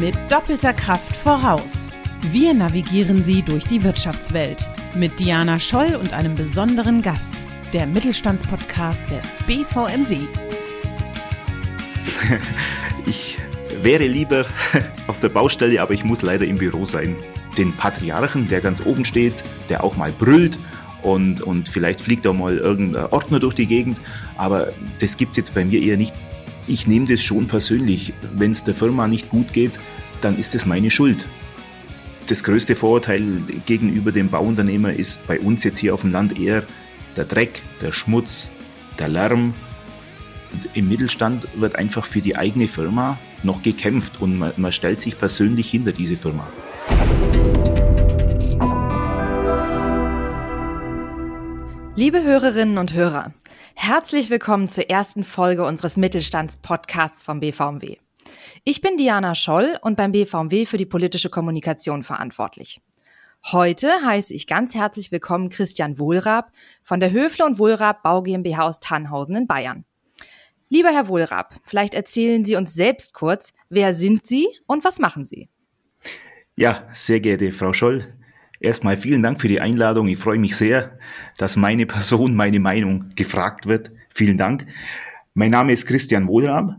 Mit doppelter Kraft voraus. Wir navigieren Sie durch die Wirtschaftswelt mit Diana Scholl und einem besonderen Gast, der Mittelstandspodcast des BVMW. Ich wäre lieber auf der Baustelle, aber ich muss leider im Büro sein. Den Patriarchen, der ganz oben steht, der auch mal brüllt und, und vielleicht fliegt auch mal irgendein Ordner durch die Gegend, aber das gibt es jetzt bei mir eher nicht. Ich nehme das schon persönlich. Wenn es der Firma nicht gut geht, dann ist es meine Schuld. Das größte Vorurteil gegenüber dem Bauunternehmer ist bei uns jetzt hier auf dem Land eher der Dreck, der Schmutz, der Lärm. Und Im Mittelstand wird einfach für die eigene Firma noch gekämpft und man, man stellt sich persönlich hinter diese Firma. Liebe Hörerinnen und Hörer, herzlich willkommen zur ersten Folge unseres Mittelstandspodcasts vom BVMW. Ich bin Diana Scholl und beim BVMW für die politische Kommunikation verantwortlich. Heute heiße ich ganz herzlich willkommen Christian Wohlrab von der Höfle und Wohlrab Bau GmbH aus Tannhausen in Bayern. Lieber Herr Wohlrab, vielleicht erzählen Sie uns selbst kurz, wer sind Sie und was machen Sie? Ja, sehr geehrte Frau Scholl, Erstmal vielen Dank für die Einladung. Ich freue mich sehr, dass meine Person, meine Meinung gefragt wird. Vielen Dank. Mein Name ist Christian Wohlrab.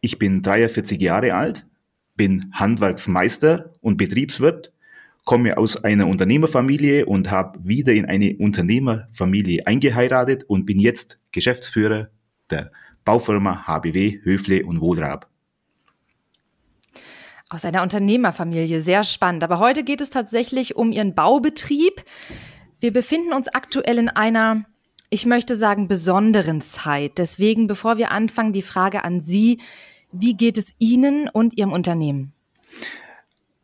Ich bin 43 Jahre alt, bin Handwerksmeister und Betriebswirt, komme aus einer Unternehmerfamilie und habe wieder in eine Unternehmerfamilie eingeheiratet und bin jetzt Geschäftsführer der Baufirma HBW Höfle und Wohlrab. Aus einer Unternehmerfamilie, sehr spannend. Aber heute geht es tatsächlich um Ihren Baubetrieb. Wir befinden uns aktuell in einer, ich möchte sagen, besonderen Zeit. Deswegen, bevor wir anfangen, die Frage an Sie, wie geht es Ihnen und Ihrem Unternehmen?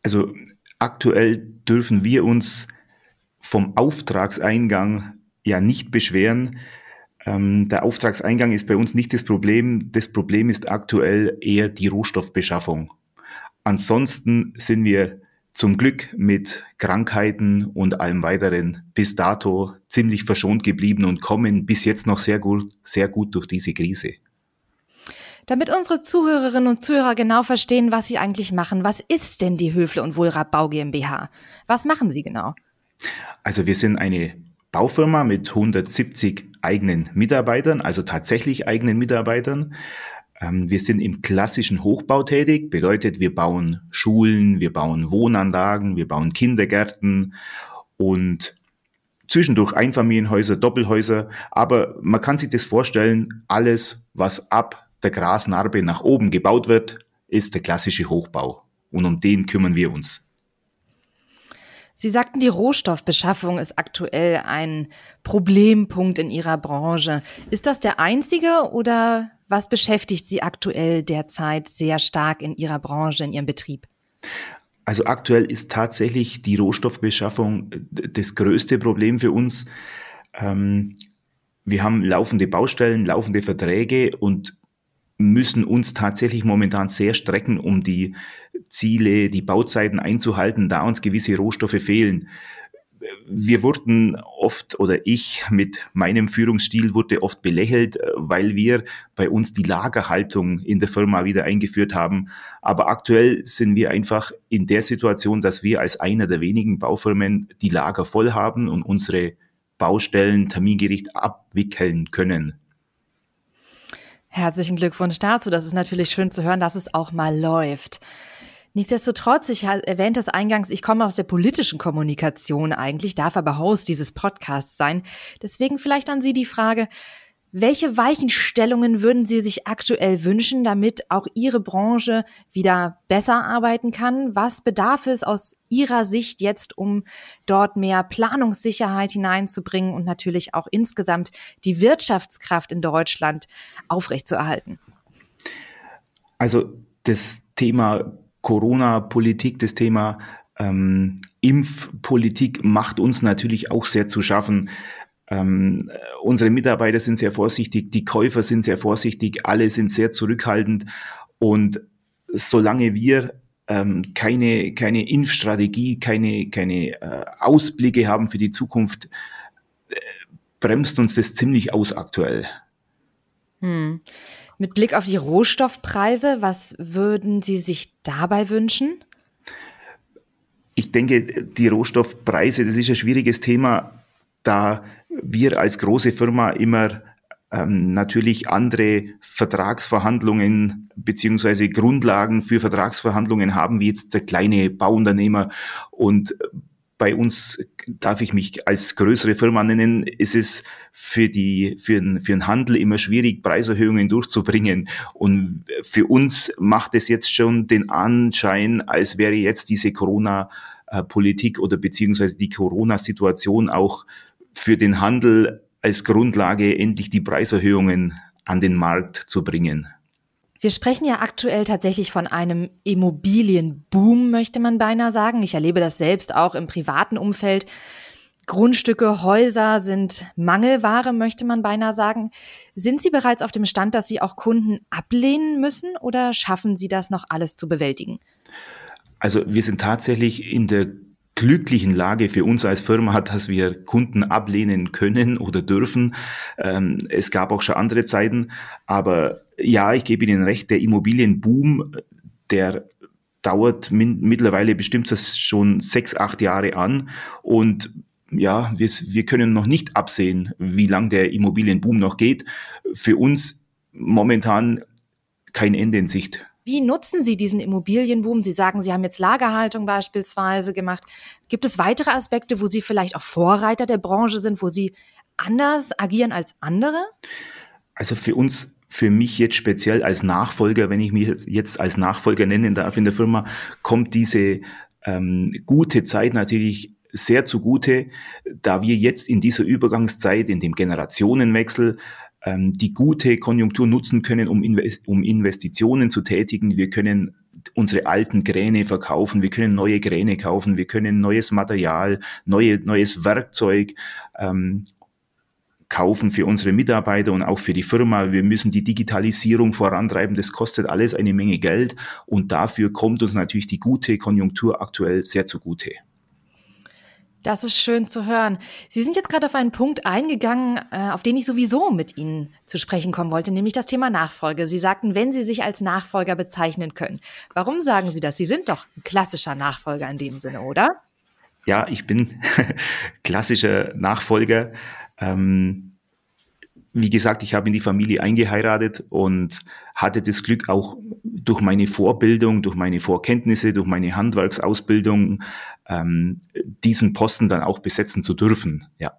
Also aktuell dürfen wir uns vom Auftragseingang ja nicht beschweren. Ähm, der Auftragseingang ist bei uns nicht das Problem. Das Problem ist aktuell eher die Rohstoffbeschaffung. Ansonsten sind wir zum Glück mit Krankheiten und allem weiteren bis dato ziemlich verschont geblieben und kommen bis jetzt noch sehr gut, sehr gut durch diese Krise. Damit unsere Zuhörerinnen und Zuhörer genau verstehen, was Sie eigentlich machen, was ist denn die Höfle und Wohlrab Bau GmbH? Was machen Sie genau? Also wir sind eine Baufirma mit 170 eigenen Mitarbeitern, also tatsächlich eigenen Mitarbeitern. Ähm, wir sind im klassischen Hochbau tätig, bedeutet, wir bauen Schulen, wir bauen Wohnanlagen, wir bauen Kindergärten und zwischendurch Einfamilienhäuser, Doppelhäuser. Aber man kann sich das vorstellen, alles, was ab der Grasnarbe nach oben gebaut wird, ist der klassische Hochbau. Und um den kümmern wir uns. Sie sagten, die Rohstoffbeschaffung ist aktuell ein Problempunkt in Ihrer Branche. Ist das der einzige oder was beschäftigt Sie aktuell derzeit sehr stark in Ihrer Branche, in Ihrem Betrieb? Also aktuell ist tatsächlich die Rohstoffbeschaffung das größte Problem für uns. Ähm, wir haben laufende Baustellen, laufende Verträge und müssen uns tatsächlich momentan sehr strecken, um die Ziele, die Bauzeiten einzuhalten, da uns gewisse Rohstoffe fehlen wir wurden oft oder ich mit meinem Führungsstil wurde oft belächelt, äh, weil wir bei uns die Lagerhaltung in der Firma wieder eingeführt haben. Aber aktuell sind wir einfach in der Situation, dass wir als einer der wenigen Baufirmen die Lager voll haben und unsere Baustellen termingericht abwickeln können. Herzlichen Glückwunsch dazu. Das ist natürlich schön zu hören, dass es auch mal läuft. Nichtsdestotrotz, ich erwähnte es eingangs, ich komme aus der politischen Kommunikation eigentlich, darf aber Host dieses Podcasts sein. Deswegen vielleicht an Sie die Frage, welche Weichenstellungen würden Sie sich aktuell wünschen, damit auch Ihre Branche wieder besser arbeiten kann? Was bedarf es aus Ihrer Sicht jetzt, um dort mehr Planungssicherheit hineinzubringen und natürlich auch insgesamt die Wirtschaftskraft in Deutschland aufrechtzuerhalten? Also das Thema Corona-Politik, das Thema ähm, Impfpolitik macht uns natürlich auch sehr zu schaffen. Ähm, unsere Mitarbeiter sind sehr vorsichtig, die Käufer sind sehr vorsichtig, alle sind sehr zurückhaltend. Und solange wir ähm, keine, keine Impfstrategie, keine, keine äh, Ausblicke haben für die Zukunft, äh, bremst uns das ziemlich aus aktuell. Hm. Mit Blick auf die Rohstoffpreise, was würden Sie sich dabei wünschen? Ich denke, die Rohstoffpreise, das ist ein schwieriges Thema, da wir als große Firma immer ähm, natürlich andere Vertragsverhandlungen beziehungsweise Grundlagen für Vertragsverhandlungen haben, wie jetzt der kleine Bauunternehmer. Und bei uns darf ich mich als größere Firma nennen, ist es für die, für den, für den Handel immer schwierig, Preiserhöhungen durchzubringen. Und für uns macht es jetzt schon den Anschein, als wäre jetzt diese Corona-Politik oder beziehungsweise die Corona-Situation auch für den Handel als Grundlage, endlich die Preiserhöhungen an den Markt zu bringen. Wir sprechen ja aktuell tatsächlich von einem Immobilienboom, möchte man beinahe sagen. Ich erlebe das selbst auch im privaten Umfeld. Grundstücke, Häuser sind Mangelware, möchte man beinahe sagen. Sind Sie bereits auf dem Stand, dass Sie auch Kunden ablehnen müssen oder schaffen Sie das noch alles zu bewältigen? Also wir sind tatsächlich in der glücklichen Lage für uns als Firma, dass wir Kunden ablehnen können oder dürfen. Ähm, es gab auch schon andere Zeiten, aber ja, ich gebe Ihnen recht, der Immobilienboom, der dauert mittlerweile bestimmt das schon sechs, acht Jahre an und ja, wir, wir können noch nicht absehen, wie lang der Immobilienboom noch geht. Für uns momentan kein Ende in Sicht. Wie nutzen Sie diesen Immobilienboom? Sie sagen, Sie haben jetzt Lagerhaltung beispielsweise gemacht. Gibt es weitere Aspekte, wo Sie vielleicht auch Vorreiter der Branche sind, wo Sie anders agieren als andere? Also für uns für mich jetzt speziell als Nachfolger, wenn ich mich jetzt als Nachfolger nennen darf in der Firma, kommt diese ähm, gute Zeit natürlich sehr zugute, da wir jetzt in dieser Übergangszeit, in dem Generationenwechsel, ähm, die gute Konjunktur nutzen können, um, um Investitionen zu tätigen. Wir können unsere alten Kräne verkaufen, wir können neue Kräne kaufen, wir können neues Material, neue, neues Werkzeug ähm, kaufen für unsere Mitarbeiter und auch für die Firma. Wir müssen die Digitalisierung vorantreiben. Das kostet alles eine Menge Geld und dafür kommt uns natürlich die gute Konjunktur aktuell sehr zugute. Das ist schön zu hören. Sie sind jetzt gerade auf einen Punkt eingegangen, äh, auf den ich sowieso mit Ihnen zu sprechen kommen wollte, nämlich das Thema Nachfolge. Sie sagten, wenn Sie sich als Nachfolger bezeichnen können. Warum sagen Sie das? Sie sind doch ein klassischer Nachfolger in dem Sinne, oder? Ja, ich bin klassischer Nachfolger. Ähm, wie gesagt, ich habe in die Familie eingeheiratet und hatte das Glück auch durch meine Vorbildung, durch meine Vorkenntnisse, durch meine Handwerksausbildung ähm, diesen Posten dann auch besetzen zu dürfen. Ja.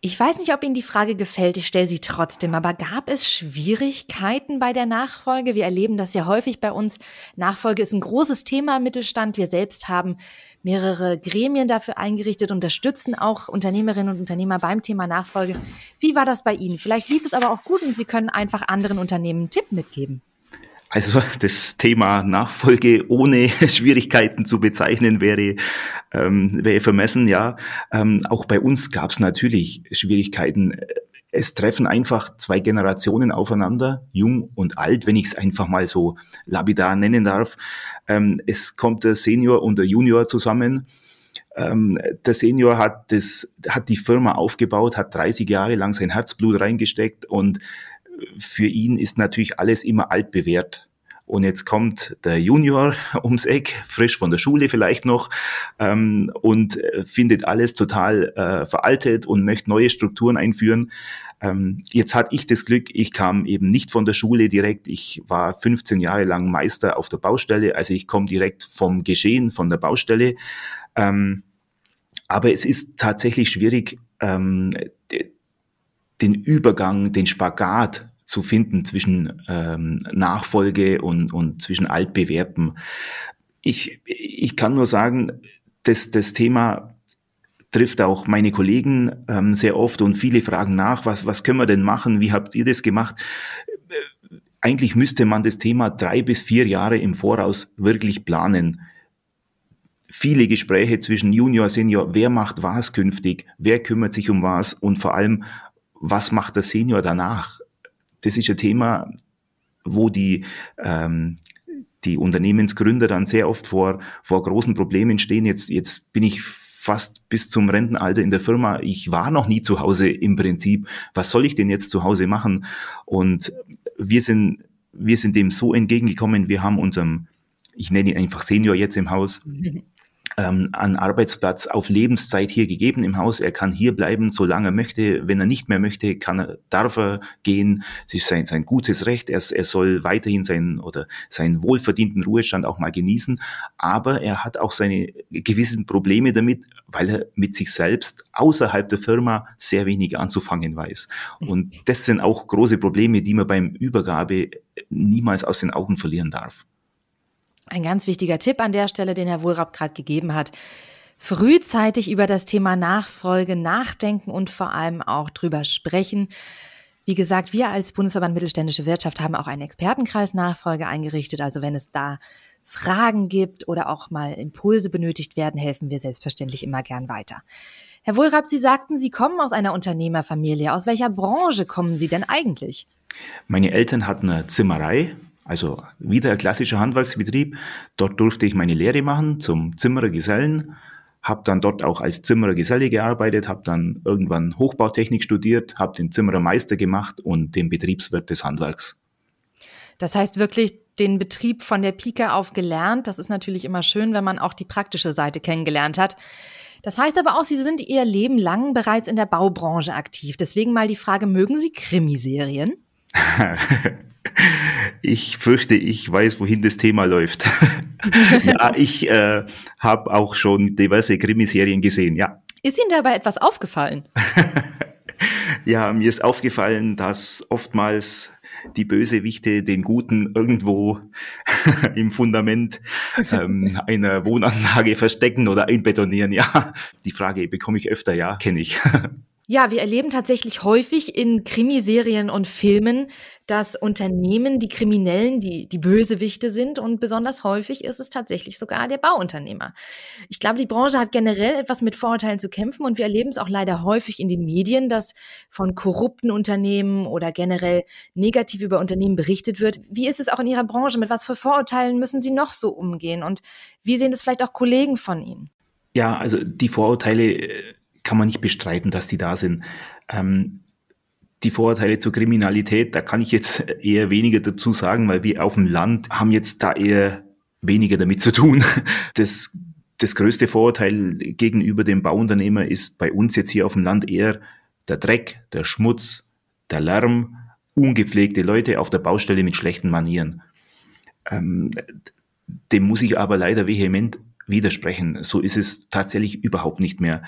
Ich weiß nicht, ob Ihnen die Frage gefällt, ich stelle sie trotzdem, aber gab es Schwierigkeiten bei der Nachfolge? Wir erleben das ja häufig bei uns. Nachfolge ist ein großes Thema im Mittelstand. Wir selbst haben mehrere Gremien dafür eingerichtet, unterstützen auch Unternehmerinnen und Unternehmer beim Thema Nachfolge. Wie war das bei Ihnen? Vielleicht lief es aber auch gut und Sie können einfach anderen Unternehmen einen Tipp mitgeben. Also das Thema Nachfolge ohne Schwierigkeiten zu bezeichnen wäre, ähm, wäre vermessen, ja. Ähm, auch bei uns gab es natürlich Schwierigkeiten. Es treffen einfach zwei Generationen aufeinander, jung und alt, wenn ich es einfach mal so lapidar nennen darf. Ähm, es kommt der Senior und der Junior zusammen. Ähm, der Senior hat, das, hat die Firma aufgebaut, hat 30 Jahre lang sein Herzblut reingesteckt und für ihn ist natürlich alles immer altbewährt. Und jetzt kommt der Junior ums Eck, frisch von der Schule vielleicht noch, ähm, und äh, findet alles total äh, veraltet und möchte neue Strukturen einführen. Ähm, jetzt hatte ich das Glück, ich kam eben nicht von der Schule direkt. Ich war 15 Jahre lang Meister auf der Baustelle, also ich komme direkt vom Geschehen, von der Baustelle. Ähm, aber es ist tatsächlich schwierig, ähm, den Übergang, den Spagat zu finden zwischen ähm, Nachfolge und, und zwischen Altbewährtem. Ich, ich kann nur sagen, dass das Thema trifft auch meine Kollegen ähm, sehr oft und viele fragen nach, was, was können wir denn machen, wie habt ihr das gemacht? Eigentlich müsste man das Thema drei bis vier Jahre im Voraus wirklich planen. Viele Gespräche zwischen Junior, Senior, wer macht was künftig, wer kümmert sich um was und vor allem, was macht der Senior danach? Das ist ein Thema, wo die, ähm, die Unternehmensgründer dann sehr oft vor, vor großen Problemen stehen. Jetzt, jetzt bin ich fast bis zum Rentenalter in der Firma. Ich war noch nie zu Hause im Prinzip. Was soll ich denn jetzt zu Hause machen? Und wir sind, wir sind dem so entgegengekommen. Wir haben unserem, ich nenne ihn einfach Senior jetzt im Haus, ähm, einen Arbeitsplatz auf Lebenszeit hier gegeben im Haus. Er kann hier bleiben, solange er möchte. Wenn er nicht mehr möchte, kann er, darf er gehen. Es ist sein, sein gutes Recht. Er, er soll weiterhin seinen oder seinen wohlverdienten Ruhestand auch mal genießen. Aber er hat auch seine gewissen Probleme damit, weil er mit sich selbst außerhalb der Firma sehr wenig anzufangen weiß. Und das sind auch große Probleme, die man beim Übergabe niemals aus den Augen verlieren darf. Ein ganz wichtiger Tipp an der Stelle, den Herr Wohlrapp gerade gegeben hat. Frühzeitig über das Thema Nachfolge nachdenken und vor allem auch drüber sprechen. Wie gesagt, wir als Bundesverband Mittelständische Wirtschaft haben auch einen Expertenkreis Nachfolge eingerichtet. Also wenn es da Fragen gibt oder auch mal Impulse benötigt werden, helfen wir selbstverständlich immer gern weiter. Herr Wohlrapp, Sie sagten, Sie kommen aus einer Unternehmerfamilie. Aus welcher Branche kommen Sie denn eigentlich? Meine Eltern hatten eine Zimmerei also wieder ein klassischer Handwerksbetrieb. Dort durfte ich meine Lehre machen zum Zimmerergesellen, habe dann dort auch als Zimmerergeselle gearbeitet, habe dann irgendwann Hochbautechnik studiert, habe den Zimmerermeister gemacht und den Betriebswirt des Handwerks. Das heißt wirklich den Betrieb von der Pike auf gelernt. Das ist natürlich immer schön, wenn man auch die praktische Seite kennengelernt hat. Das heißt aber auch, Sie sind Ihr Leben lang bereits in der Baubranche aktiv. Deswegen mal die Frage, mögen Sie Krimiserien? Ich fürchte, ich weiß, wohin das Thema läuft. ja, ich äh, habe auch schon diverse Krimiserien gesehen, ja. Ist Ihnen dabei etwas aufgefallen? ja, mir ist aufgefallen, dass oftmals die Bösewichte den Guten irgendwo im Fundament ähm, einer Wohnanlage verstecken oder einbetonieren. Ja, die Frage bekomme ich öfter, ja, kenne ich. Ja, wir erleben tatsächlich häufig in Krimiserien und Filmen, dass Unternehmen die Kriminellen, die, die Bösewichte sind und besonders häufig ist es tatsächlich sogar der Bauunternehmer. Ich glaube, die Branche hat generell etwas mit Vorurteilen zu kämpfen und wir erleben es auch leider häufig in den Medien, dass von korrupten Unternehmen oder generell negativ über Unternehmen berichtet wird. Wie ist es auch in Ihrer Branche? Mit was für Vorurteilen müssen Sie noch so umgehen? Und wie sehen das vielleicht auch Kollegen von Ihnen? Ja, also die Vorurteile äh, kann man nicht bestreiten, dass die da sind. Ähm, die Vorurteile zur Kriminalität, da kann ich jetzt eher weniger dazu sagen, weil wir auf dem Land haben jetzt da eher weniger damit zu tun. Das, das größte Vorurteil gegenüber dem Bauunternehmer ist bei uns jetzt hier auf dem Land eher der Dreck, der Schmutz, der Lärm, ungepflegte Leute auf der Baustelle mit schlechten Manieren. Ähm, dem muss ich aber leider vehement widersprechen. So ist es tatsächlich überhaupt nicht mehr.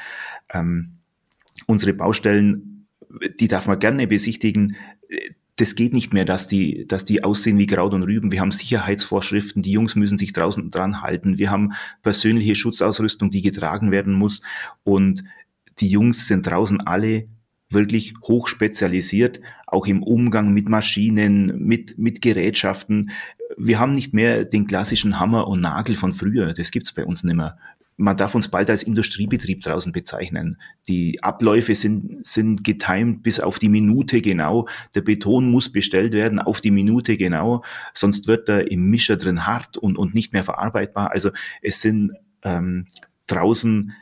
Ähm, unsere Baustellen die darf man gerne besichtigen. Das geht nicht mehr, dass die, dass die aussehen wie Kraut und Rüben. Wir haben Sicherheitsvorschriften, die Jungs müssen sich draußen dran halten. Wir haben persönliche Schutzausrüstung, die getragen werden muss. Und die Jungs sind draußen alle wirklich hochspezialisiert, auch im Umgang mit Maschinen, mit, mit Gerätschaften. Wir haben nicht mehr den klassischen Hammer und Nagel von früher. Das gibt's bei uns nicht mehr man darf uns bald als Industriebetrieb draußen bezeichnen. Die Abläufe sind, sind getimt bis auf die Minute genau. Der Beton muss bestellt werden auf die Minute genau, sonst wird er im Mischer drin hart und, und nicht mehr verarbeitbar. Also es sind ähm, draußen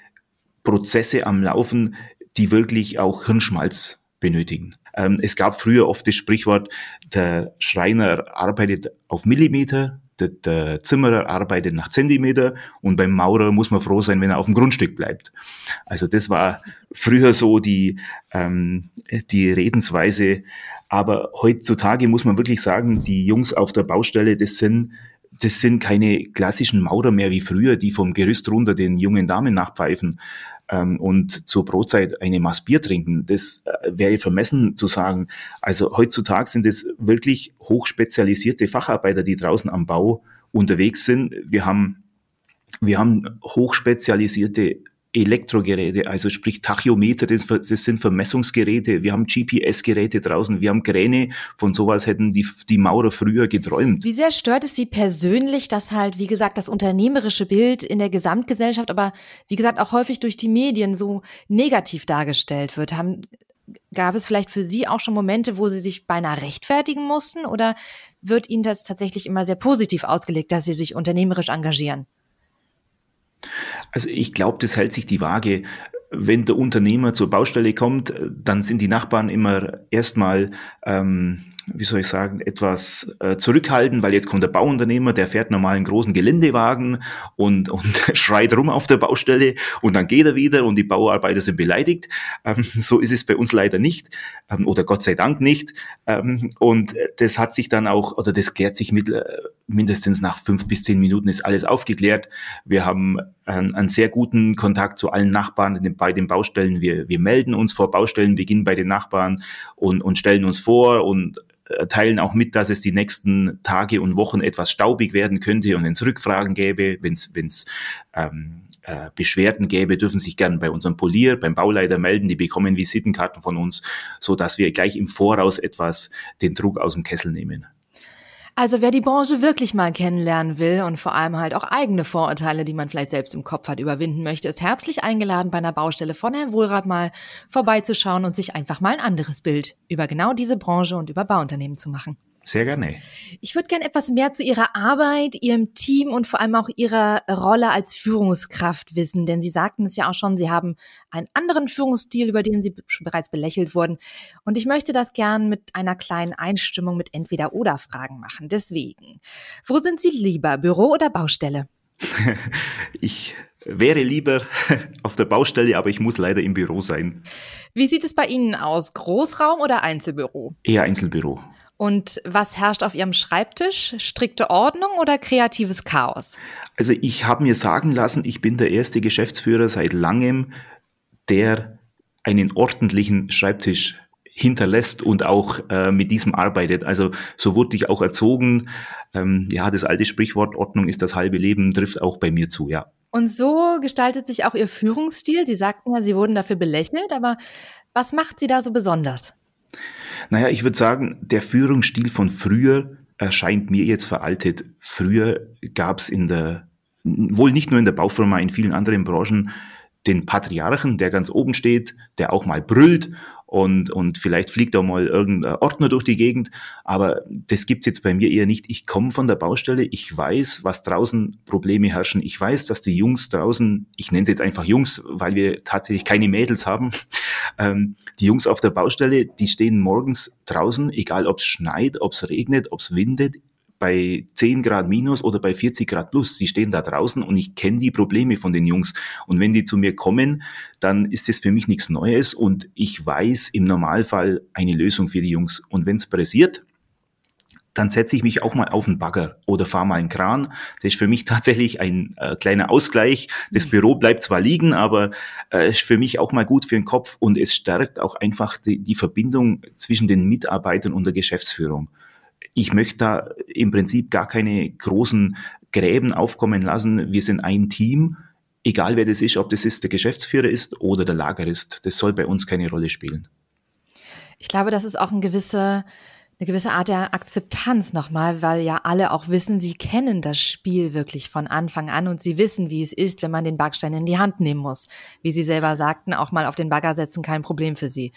Prozesse am Laufen, die wirklich auch Hirnschmalz benötigen. Ähm, es gab früher oft das Sprichwort, der Schreiner arbeitet auf Millimeter, der, der Zimmerer arbeitet nach Zentimeter und beim Maurer muss man froh sein, wenn er auf dem Grundstück bleibt. Also das war früher so die, ähm, die Redensweise. Aber heutzutage muss man wirklich sagen, die Jungs auf der Baustelle, das sind das sind keine klassischen Maurer mehr wie früher, die vom Gerüst runter den jungen Damen nachpfeifen, ähm, und zur Brotzeit eine Maß Bier trinken. Das äh, wäre vermessen zu sagen. Also heutzutage sind es wirklich hochspezialisierte Facharbeiter, die draußen am Bau unterwegs sind. Wir haben, wir haben hochspezialisierte Elektrogeräte, also sprich Tachyometer, das, das sind Vermessungsgeräte, wir haben GPS-Geräte draußen, wir haben Kräne, von sowas hätten die, die Maurer früher geträumt. Wie sehr stört es Sie persönlich, dass halt, wie gesagt, das unternehmerische Bild in der Gesamtgesellschaft, aber wie gesagt auch häufig durch die Medien so negativ dargestellt wird? Haben, gab es vielleicht für Sie auch schon Momente, wo Sie sich beinahe rechtfertigen mussten oder wird Ihnen das tatsächlich immer sehr positiv ausgelegt, dass Sie sich unternehmerisch engagieren? Also ich glaube, das hält sich die Waage. Wenn der Unternehmer zur Baustelle kommt, dann sind die Nachbarn immer erstmal, ähm, wie soll ich sagen, etwas äh, zurückhaltend, weil jetzt kommt der Bauunternehmer, der fährt normal einen großen Geländewagen und, und schreit rum auf der Baustelle und dann geht er wieder und die Bauarbeiter sind beleidigt. Ähm, so ist es bei uns leider nicht ähm, oder Gott sei Dank nicht. Ähm, und das hat sich dann auch, oder das klärt sich mit, äh, mindestens nach fünf bis zehn Minuten ist alles aufgeklärt. Wir haben einen, einen sehr guten Kontakt zu allen Nachbarn bei den Baustellen. Wir, wir melden uns vor Baustellenbeginn bei den Nachbarn und, und stellen uns vor und teilen auch mit, dass es die nächsten Tage und Wochen etwas staubig werden könnte und wenn es Rückfragen gäbe, wenn es ähm, äh, Beschwerden gäbe, dürfen sich gerne bei unserem Polier, beim Bauleiter melden. Die bekommen Visitenkarten von uns, so dass wir gleich im Voraus etwas den Druck aus dem Kessel nehmen. Also wer die Branche wirklich mal kennenlernen will und vor allem halt auch eigene Vorurteile, die man vielleicht selbst im Kopf hat, überwinden möchte, ist herzlich eingeladen, bei einer Baustelle von Herrn Wohlrath mal vorbeizuschauen und sich einfach mal ein anderes Bild über genau diese Branche und über Bauunternehmen zu machen. Sehr gerne. Ich würde gerne etwas mehr zu Ihrer Arbeit, Ihrem Team und vor allem auch Ihrer Rolle als Führungskraft wissen, denn Sie sagten es ja auch schon, Sie haben einen anderen Führungsstil, über den Sie bereits belächelt wurden. Und ich möchte das gern mit einer kleinen Einstimmung mit Entweder-Oder-Fragen machen. Deswegen, wo sind Sie lieber, Büro oder Baustelle? Ich wäre lieber auf der Baustelle, aber ich muss leider im Büro sein. Wie sieht es bei Ihnen aus? Großraum oder Einzelbüro? Eher Einzelbüro. Und was herrscht auf Ihrem Schreibtisch? Strikte Ordnung oder kreatives Chaos? Also ich habe mir sagen lassen, ich bin der erste Geschäftsführer seit langem, der einen ordentlichen Schreibtisch hinterlässt und auch äh, mit diesem arbeitet. Also so wurde ich auch erzogen. Ähm, ja, das alte Sprichwort Ordnung ist das halbe Leben trifft auch bei mir zu, ja. Und so gestaltet sich auch Ihr Führungsstil. Sie sagten ja, Sie wurden dafür belächelt, aber was macht Sie da so besonders? Naja, ich würde sagen, der Führungsstil von früher erscheint mir jetzt veraltet. Früher gab es in der, wohl nicht nur in der Baufirma, in vielen anderen Branchen, den Patriarchen, der ganz oben steht, der auch mal brüllt und, und vielleicht fliegt auch mal irgendein Ordner durch die Gegend. Aber das gibt's jetzt bei mir eher nicht. Ich komme von der Baustelle, ich weiß, was draußen Probleme herrschen. Ich weiß, dass die Jungs draußen, ich nenne sie jetzt einfach Jungs, weil wir tatsächlich keine Mädels haben, ähm, die Jungs auf der Baustelle, die stehen morgens draußen, egal ob es schneit, ob es regnet, ob es windet, bei 10 Grad minus oder bei 40 Grad plus. Sie stehen da draußen und ich kenne die Probleme von den Jungs. Und wenn die zu mir kommen, dann ist das für mich nichts Neues und ich weiß im Normalfall eine Lösung für die Jungs. Und wenn es pressiert, dann setze ich mich auch mal auf den Bagger oder fahre mal einen Kran. Das ist für mich tatsächlich ein äh, kleiner Ausgleich. Das mhm. Büro bleibt zwar liegen, aber äh, ist für mich auch mal gut für den Kopf und es stärkt auch einfach die, die Verbindung zwischen den Mitarbeitern und der Geschäftsführung ich möchte da im Prinzip gar keine großen Gräben aufkommen lassen. Wir sind ein Team, egal wer das ist, ob das ist der Geschäftsführer ist oder der Lagerist. Das soll bei uns keine Rolle spielen. Ich glaube, das ist auch ein gewisser eine gewisse Art der Akzeptanz nochmal, weil ja alle auch wissen, sie kennen das Spiel wirklich von Anfang an und sie wissen, wie es ist, wenn man den Backstein in die Hand nehmen muss. Wie Sie selber sagten, auch mal auf den Bagger setzen, kein Problem für Sie.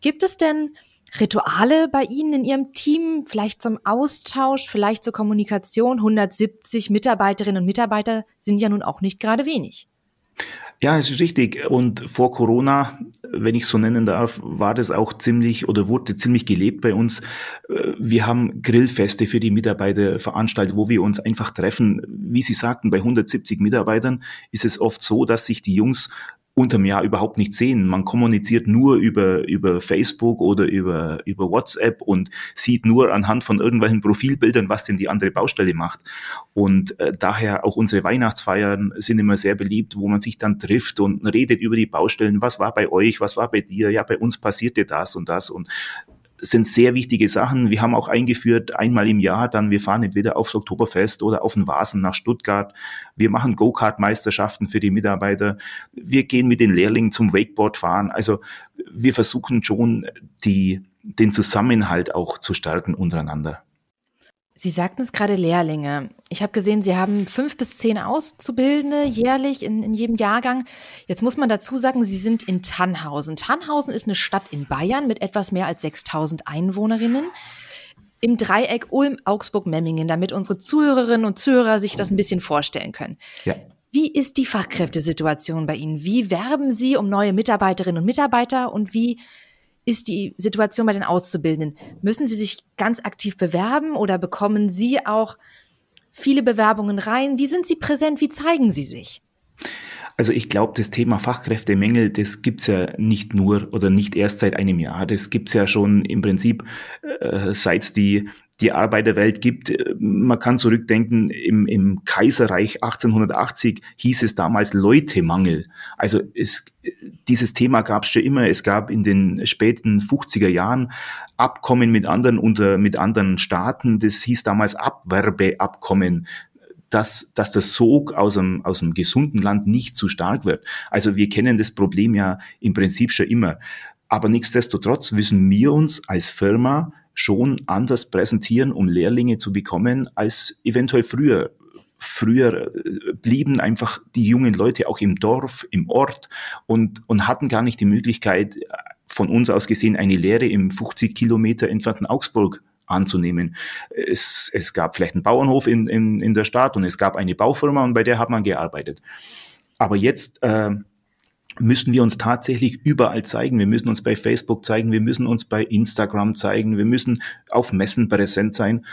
Gibt es denn Rituale bei Ihnen in Ihrem Team, vielleicht zum Austausch, vielleicht zur Kommunikation? 170 Mitarbeiterinnen und Mitarbeiter sind ja nun auch nicht gerade wenig. Ja, es ist richtig. Und vor Corona, wenn ich so nennen darf, war das auch ziemlich oder wurde ziemlich gelebt bei uns. Wir haben Grillfeste für die Mitarbeiter veranstaltet, wo wir uns einfach treffen. Wie Sie sagten, bei 170 Mitarbeitern ist es oft so, dass sich die Jungs unterm Jahr überhaupt nicht sehen. Man kommuniziert nur über, über Facebook oder über, über WhatsApp und sieht nur anhand von irgendwelchen Profilbildern, was denn die andere Baustelle macht. Und äh, daher auch unsere Weihnachtsfeiern sind immer sehr beliebt, wo man sich dann trifft und redet über die Baustellen. Was war bei euch? Was war bei dir? Ja, bei uns passierte das und das. Und sind sehr wichtige Sachen. Wir haben auch eingeführt, einmal im Jahr dann, wir fahren entweder aufs Oktoberfest oder auf den Vasen nach Stuttgart. Wir machen Go-Kart-Meisterschaften für die Mitarbeiter. Wir gehen mit den Lehrlingen zum Wakeboard fahren. Also wir versuchen schon, die, den Zusammenhalt auch zu stärken untereinander. Sie sagten es gerade Lehrlinge. Ich habe gesehen, Sie haben fünf bis zehn Auszubildende jährlich in, in jedem Jahrgang. Jetzt muss man dazu sagen, Sie sind in Tannhausen. Tannhausen ist eine Stadt in Bayern mit etwas mehr als 6000 Einwohnerinnen im Dreieck Ulm, Augsburg, Memmingen, damit unsere Zuhörerinnen und Zuhörer sich das ein bisschen vorstellen können. Ja. Wie ist die Fachkräftesituation bei Ihnen? Wie werben Sie um neue Mitarbeiterinnen und Mitarbeiter und wie ist die Situation bei den Auszubildenden? Müssen Sie sich ganz aktiv bewerben oder bekommen Sie auch viele Bewerbungen rein? Wie sind Sie präsent? Wie zeigen Sie sich? Also ich glaube, das Thema Fachkräftemängel, das gibt's ja nicht nur oder nicht erst seit einem Jahr. Das gibt's ja schon im Prinzip, äh, seit die, die Arbeiterwelt gibt. Man kann zurückdenken, im, im Kaiserreich 1880 hieß es damals Leutemangel. Also es, dieses Thema gab's schon immer. Es gab in den späten 50er Jahren Abkommen mit anderen unter mit anderen Staaten. Das hieß damals Abwerbeabkommen dass, dass der Sog aus einem, aus einem gesunden Land nicht zu stark wird. Also wir kennen das Problem ja im Prinzip schon immer. Aber nichtsdestotrotz müssen wir uns als Firma schon anders präsentieren, um Lehrlinge zu bekommen, als eventuell früher. Früher äh, blieben einfach die jungen Leute auch im Dorf, im Ort und, und hatten gar nicht die Möglichkeit, von uns aus gesehen, eine Lehre im 50 Kilometer entfernten Augsburg anzunehmen. Es, es gab vielleicht einen Bauernhof in, in, in der Stadt und es gab eine Baufirma und bei der hat man gearbeitet. Aber jetzt äh, müssen wir uns tatsächlich überall zeigen. Wir müssen uns bei Facebook zeigen, wir müssen uns bei Instagram zeigen, wir müssen auf Messen präsent sein.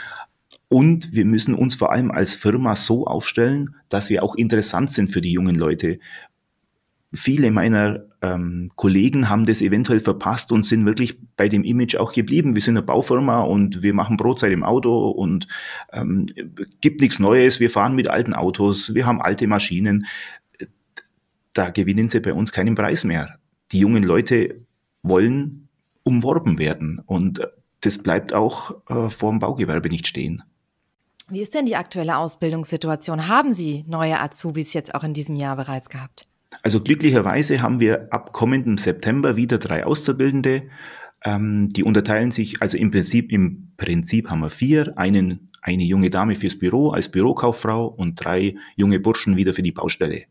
Und wir müssen uns vor allem als Firma so aufstellen, dass wir auch interessant sind für die jungen Leute viele meiner ähm, Kollegen haben das eventuell verpasst und sind wirklich bei dem Image auch geblieben. Wir sind eine Baufirma und wir machen Brotzeit im Auto und ähm, gibt nichts Neues. Wir fahren mit alten Autos, wir haben alte Maschinen. Da gewinnen sie bei uns keinen Preis mehr. Die jungen Leute wollen umworben werden und das bleibt auch äh, vor dem Baugewerbe nicht stehen. Wie ist denn die aktuelle Ausbildungssituation? Haben Sie neue Azubis jetzt auch in diesem Jahr bereits gehabt? Also glücklicherweise haben wir ab kommendem September wieder drei Auszubildende. Ähm, die unterteilen sich, also im Prinzip, im Prinzip haben wir vier, einen, eine junge Dame fürs Büro als Bürokauffrau und drei junge Burschen wieder für die Baustelle.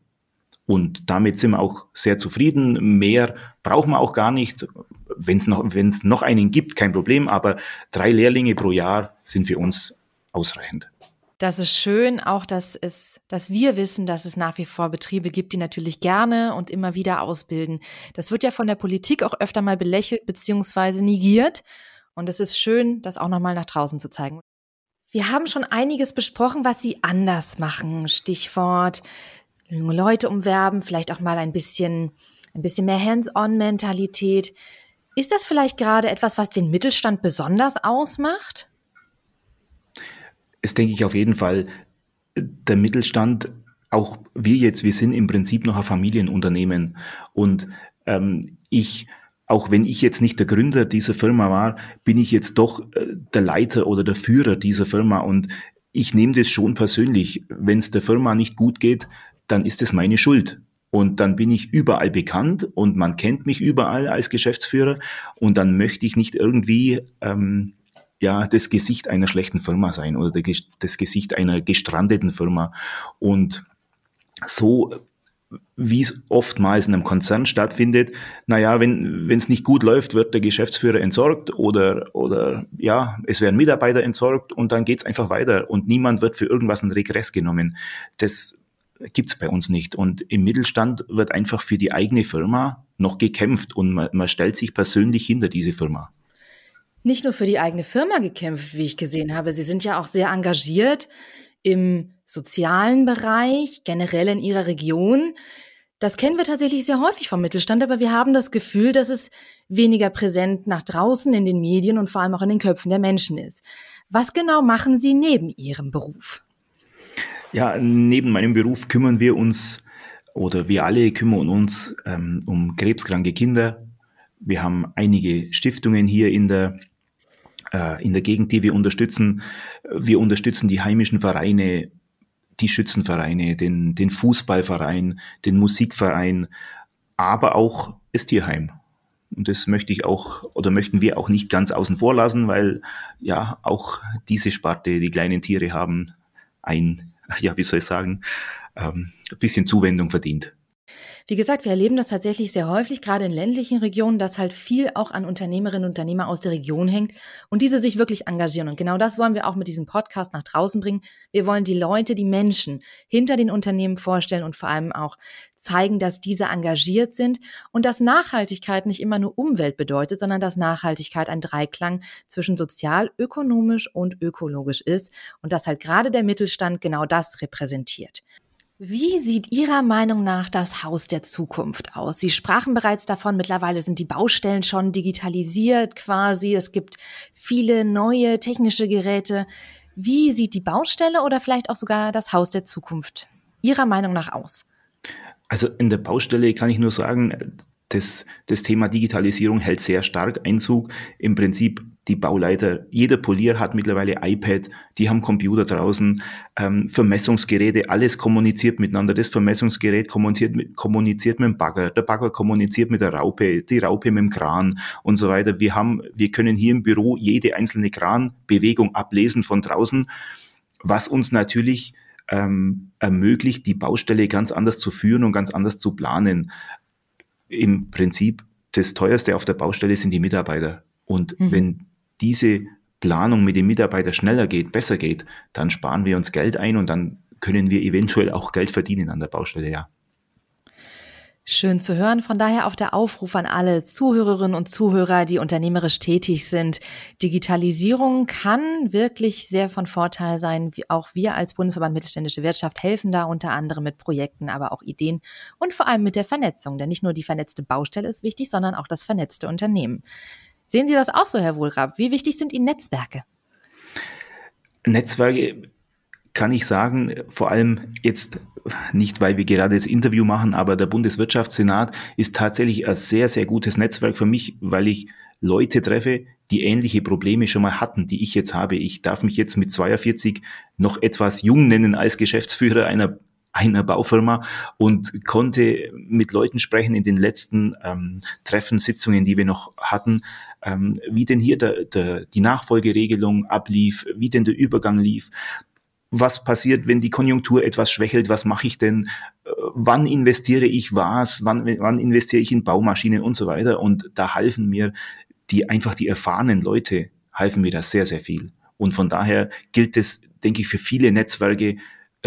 Und damit sind wir auch sehr zufrieden. Mehr brauchen wir auch gar nicht. Wenn es noch, noch einen gibt, kein Problem, aber drei Lehrlinge pro Jahr sind für uns ausreichend. Das ist schön, auch dass es, dass wir wissen, dass es nach wie vor Betriebe gibt, die natürlich gerne und immer wieder ausbilden. Das wird ja von der Politik auch öfter mal belächelt bzw. negiert. Und es ist schön, das auch nochmal nach draußen zu zeigen. Wir haben schon einiges besprochen, was Sie anders machen. Stichwort junge Leute umwerben, vielleicht auch mal ein bisschen, ein bisschen mehr Hands-on-Mentalität. Ist das vielleicht gerade etwas, was den Mittelstand besonders ausmacht? ist, denke ich, auf jeden Fall der Mittelstand, auch wir jetzt, wir sind im Prinzip noch ein Familienunternehmen. Und ähm, ich, auch wenn ich jetzt nicht der Gründer dieser Firma war, bin ich jetzt doch äh, der Leiter oder der Führer dieser Firma. Und ich nehme das schon persönlich. Wenn es der Firma nicht gut geht, dann ist es meine Schuld. Und dann bin ich überall bekannt und man kennt mich überall als Geschäftsführer. Und dann möchte ich nicht irgendwie ähm, ja das Gesicht einer schlechten Firma sein oder das Gesicht einer gestrandeten Firma. Und so wie es oftmals in einem Konzern stattfindet, naja, wenn es nicht gut läuft, wird der Geschäftsführer entsorgt oder, oder ja, es werden Mitarbeiter entsorgt und dann geht's einfach weiter und niemand wird für irgendwas in Regress genommen. Das gibt's bei uns nicht. Und im Mittelstand wird einfach für die eigene Firma noch gekämpft und man, man stellt sich persönlich hinter diese Firma nicht nur für die eigene Firma gekämpft, wie ich gesehen habe. Sie sind ja auch sehr engagiert im sozialen Bereich, generell in Ihrer Region. Das kennen wir tatsächlich sehr häufig vom Mittelstand, aber wir haben das Gefühl, dass es weniger präsent nach draußen in den Medien und vor allem auch in den Köpfen der Menschen ist. Was genau machen Sie neben Ihrem Beruf? Ja, neben meinem Beruf kümmern wir uns oder wir alle kümmern uns ähm, um krebskranke Kinder. Wir haben einige Stiftungen hier in der äh, in der Gegend, die wir unterstützen. Wir unterstützen die heimischen Vereine, die Schützenvereine, den, den Fußballverein, den Musikverein, aber auch das Tierheim. Und das möchte ich auch oder möchten wir auch nicht ganz außen vor lassen, weil ja auch diese Sparte, die kleinen Tiere haben ein, ja, wie soll ich sagen, ähm, ein bisschen Zuwendung verdient. Wie gesagt, wir erleben das tatsächlich sehr häufig, gerade in ländlichen Regionen, dass halt viel auch an Unternehmerinnen und Unternehmer aus der Region hängt und diese sich wirklich engagieren. Und genau das wollen wir auch mit diesem Podcast nach draußen bringen. Wir wollen die Leute, die Menschen hinter den Unternehmen vorstellen und vor allem auch zeigen, dass diese engagiert sind und dass Nachhaltigkeit nicht immer nur Umwelt bedeutet, sondern dass Nachhaltigkeit ein Dreiklang zwischen sozial, ökonomisch und ökologisch ist und dass halt gerade der Mittelstand genau das repräsentiert. Wie sieht Ihrer Meinung nach das Haus der Zukunft aus? Sie sprachen bereits davon, mittlerweile sind die Baustellen schon digitalisiert quasi. Es gibt viele neue technische Geräte. Wie sieht die Baustelle oder vielleicht auch sogar das Haus der Zukunft Ihrer Meinung nach aus? Also in der Baustelle kann ich nur sagen, das, das Thema Digitalisierung hält sehr stark Einzug. Im Prinzip die Bauleiter, jeder Polier hat mittlerweile iPad, die haben Computer draußen, ähm, Vermessungsgeräte, alles kommuniziert miteinander. Das Vermessungsgerät kommuniziert mit, kommuniziert mit dem Bagger, der Bagger kommuniziert mit der Raupe, die Raupe mit dem Kran und so weiter. Wir haben, wir können hier im Büro jede einzelne Kranbewegung ablesen von draußen, was uns natürlich ähm, ermöglicht, die Baustelle ganz anders zu führen und ganz anders zu planen im Prinzip das teuerste auf der Baustelle sind die Mitarbeiter. Und mhm. wenn diese Planung mit den Mitarbeitern schneller geht, besser geht, dann sparen wir uns Geld ein und dann können wir eventuell auch Geld verdienen an der Baustelle, ja. Schön zu hören. Von daher auch der Aufruf an alle Zuhörerinnen und Zuhörer, die unternehmerisch tätig sind. Digitalisierung kann wirklich sehr von Vorteil sein. Auch wir als Bundesverband Mittelständische Wirtschaft helfen da unter anderem mit Projekten, aber auch Ideen und vor allem mit der Vernetzung. Denn nicht nur die vernetzte Baustelle ist wichtig, sondern auch das vernetzte Unternehmen. Sehen Sie das auch so, Herr Wohlrab? Wie wichtig sind Ihnen Netzwerke? Netzwerke kann ich sagen, vor allem jetzt nicht, weil wir gerade das Interview machen, aber der Bundeswirtschaftssenat ist tatsächlich ein sehr, sehr gutes Netzwerk für mich, weil ich Leute treffe, die ähnliche Probleme schon mal hatten, die ich jetzt habe. Ich darf mich jetzt mit 42 noch etwas jung nennen als Geschäftsführer einer einer Baufirma und konnte mit Leuten sprechen in den letzten ähm, Treffen, Sitzungen, die wir noch hatten, ähm, wie denn hier der, der, die Nachfolgeregelung ablief, wie denn der Übergang lief was passiert, wenn die Konjunktur etwas schwächelt, was mache ich denn, äh, wann investiere ich was, wann, wann investiere ich in Baumaschinen und so weiter. Und da halfen mir die einfach die erfahrenen Leute, halfen mir da sehr, sehr viel. Und von daher gilt es, denke ich, für viele Netzwerke,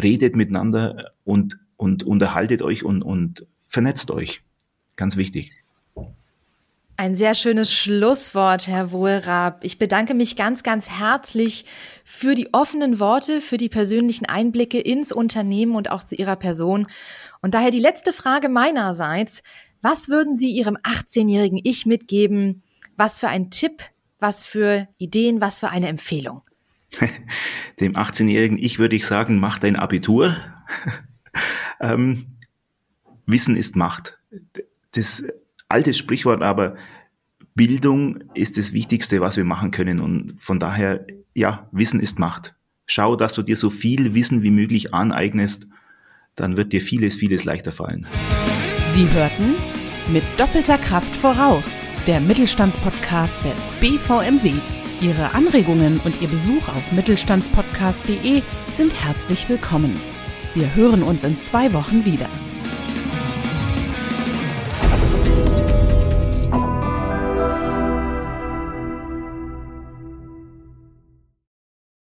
redet miteinander und, und unterhaltet euch und, und vernetzt euch. Ganz wichtig. Ein sehr schönes Schlusswort, Herr Wohlrab. Ich bedanke mich ganz, ganz herzlich für die offenen Worte, für die persönlichen Einblicke ins Unternehmen und auch zu Ihrer Person. Und daher die letzte Frage meinerseits. Was würden Sie Ihrem 18-jährigen Ich mitgeben? Was für ein Tipp, was für Ideen, was für eine Empfehlung? Dem 18-jährigen Ich würde ich sagen, mach dein Abitur. ähm, Wissen ist Macht. Das altes Sprichwort, aber Bildung ist das Wichtigste, was wir machen können. Und von daher, ja, Wissen ist Macht. Schau, dass du dir so viel Wissen wie möglich aneignest, dann wird dir vieles, vieles leichter fallen. Sie hörten mit doppelter Kraft voraus, der Mittelstandspodcast des BVMW. Ihre Anregungen und Ihr Besuch auf mittelstandspodcast.de sind herzlich willkommen. Wir hören uns in zwei Wochen wieder.